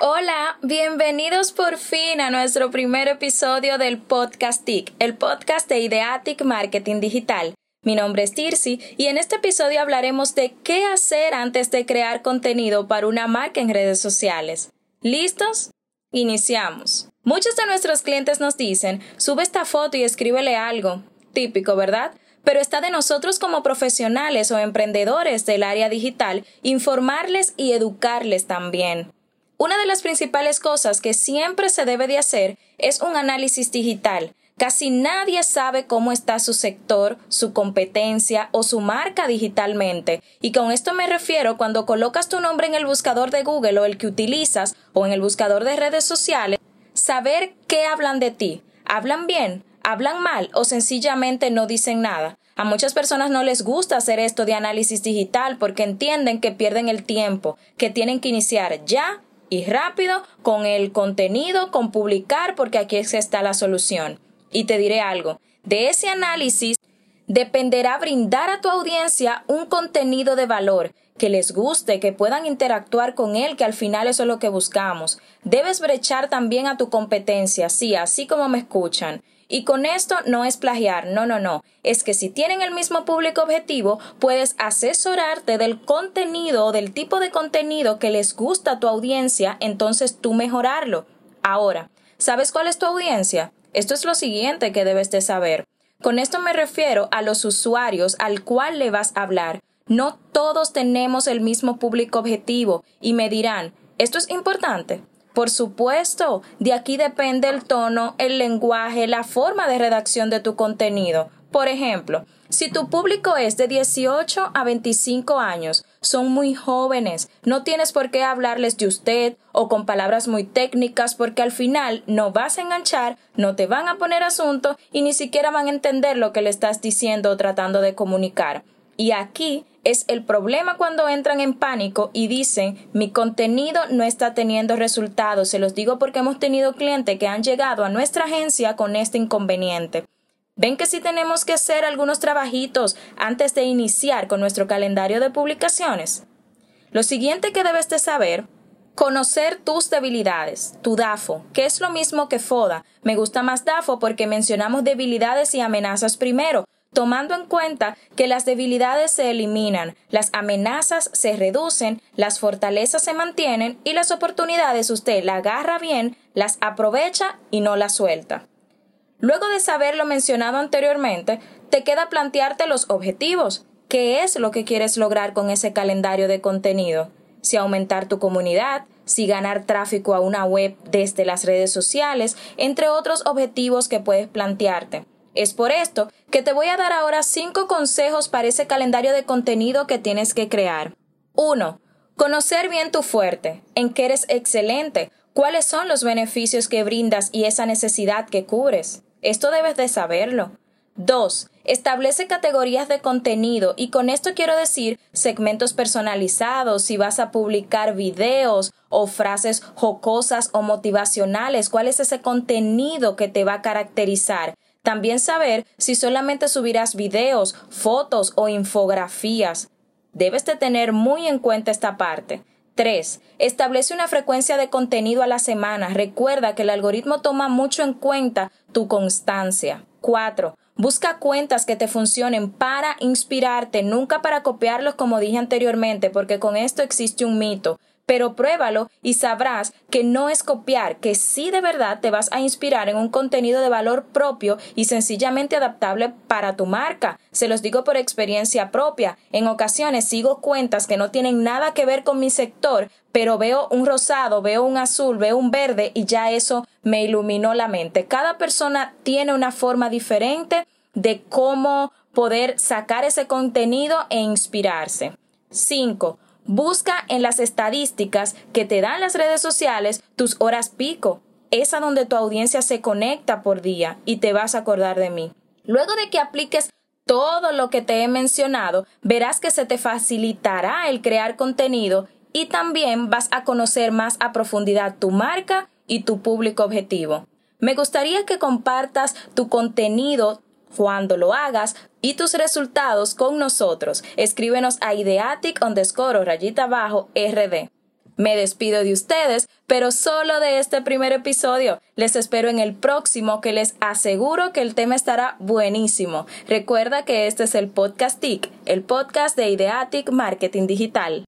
Hola, bienvenidos por fin a nuestro primer episodio del Podcast TIC, el podcast de Ideatic Marketing Digital. Mi nombre es Tirsi y en este episodio hablaremos de qué hacer antes de crear contenido para una marca en redes sociales. ¿Listos? Iniciamos. Muchos de nuestros clientes nos dicen, sube esta foto y escríbele algo. Típico, ¿verdad? Pero está de nosotros como profesionales o emprendedores del área digital informarles y educarles también. Una de las principales cosas que siempre se debe de hacer es un análisis digital. Casi nadie sabe cómo está su sector, su competencia o su marca digitalmente. Y con esto me refiero cuando colocas tu nombre en el buscador de Google o el que utilizas o en el buscador de redes sociales, saber qué hablan de ti. ¿Hablan bien? ¿Hablan mal? ¿O sencillamente no dicen nada? A muchas personas no les gusta hacer esto de análisis digital porque entienden que pierden el tiempo, que tienen que iniciar ya y rápido con el contenido, con publicar, porque aquí está la solución. Y te diré algo, de ese análisis dependerá brindar a tu audiencia un contenido de valor que les guste, que puedan interactuar con él, que al final eso es lo que buscamos. Debes brechar también a tu competencia, sí, así como me escuchan. Y con esto no es plagiar, no, no, no. Es que si tienen el mismo público objetivo, puedes asesorarte del contenido o del tipo de contenido que les gusta a tu audiencia, entonces tú mejorarlo. Ahora, ¿sabes cuál es tu audiencia? Esto es lo siguiente que debes de saber. Con esto me refiero a los usuarios al cual le vas a hablar. No todos tenemos el mismo público objetivo y me dirán, ¿esto es importante? Por supuesto, de aquí depende el tono, el lenguaje, la forma de redacción de tu contenido. Por ejemplo, si tu público es de 18 a 25 años, son muy jóvenes, no tienes por qué hablarles de usted o con palabras muy técnicas porque al final no vas a enganchar, no te van a poner asunto y ni siquiera van a entender lo que le estás diciendo o tratando de comunicar. Y aquí es el problema cuando entran en pánico y dicen mi contenido no está teniendo resultados. Se los digo porque hemos tenido clientes que han llegado a nuestra agencia con este inconveniente. Ven que si tenemos que hacer algunos trabajitos antes de iniciar con nuestro calendario de publicaciones. Lo siguiente que debes de saber Conocer tus debilidades, tu DAFO, que es lo mismo que FODA. Me gusta más DAFO porque mencionamos debilidades y amenazas primero, tomando en cuenta que las debilidades se eliminan, las amenazas se reducen, las fortalezas se mantienen y las oportunidades usted la agarra bien, las aprovecha y no las suelta. Luego de saber lo mencionado anteriormente, te queda plantearte los objetivos. ¿Qué es lo que quieres lograr con ese calendario de contenido? Si aumentar tu comunidad, si ganar tráfico a una web desde las redes sociales, entre otros objetivos que puedes plantearte. Es por esto que te voy a dar ahora cinco consejos para ese calendario de contenido que tienes que crear. 1. Conocer bien tu fuerte, en qué eres excelente, cuáles son los beneficios que brindas y esa necesidad que cubres. Esto debes de saberlo. 2. Establece categorías de contenido y con esto quiero decir segmentos personalizados, si vas a publicar videos o frases jocosas o motivacionales, cuál es ese contenido que te va a caracterizar. También saber si solamente subirás videos, fotos o infografías. Debes de tener muy en cuenta esta parte. 3. Establece una frecuencia de contenido a la semana. Recuerda que el algoritmo toma mucho en cuenta tu constancia. 4. Busca cuentas que te funcionen para inspirarte, nunca para copiarlos como dije anteriormente, porque con esto existe un mito pero pruébalo y sabrás que no es copiar, que sí de verdad te vas a inspirar en un contenido de valor propio y sencillamente adaptable para tu marca. Se los digo por experiencia propia. En ocasiones sigo cuentas que no tienen nada que ver con mi sector, pero veo un rosado, veo un azul, veo un verde y ya eso me iluminó la mente. Cada persona tiene una forma diferente de cómo poder sacar ese contenido e inspirarse. 5. Busca en las estadísticas que te dan las redes sociales tus horas pico. Es a donde tu audiencia se conecta por día y te vas a acordar de mí. Luego de que apliques todo lo que te he mencionado, verás que se te facilitará el crear contenido y también vas a conocer más a profundidad tu marca y tu público objetivo. Me gustaría que compartas tu contenido cuando lo hagas y tus resultados con nosotros. Escríbenos a ideatic underscore rayita abajo rd. Me despido de ustedes, pero solo de este primer episodio. Les espero en el próximo que les aseguro que el tema estará buenísimo. Recuerda que este es el podcast TIC, el podcast de Ideatic Marketing Digital.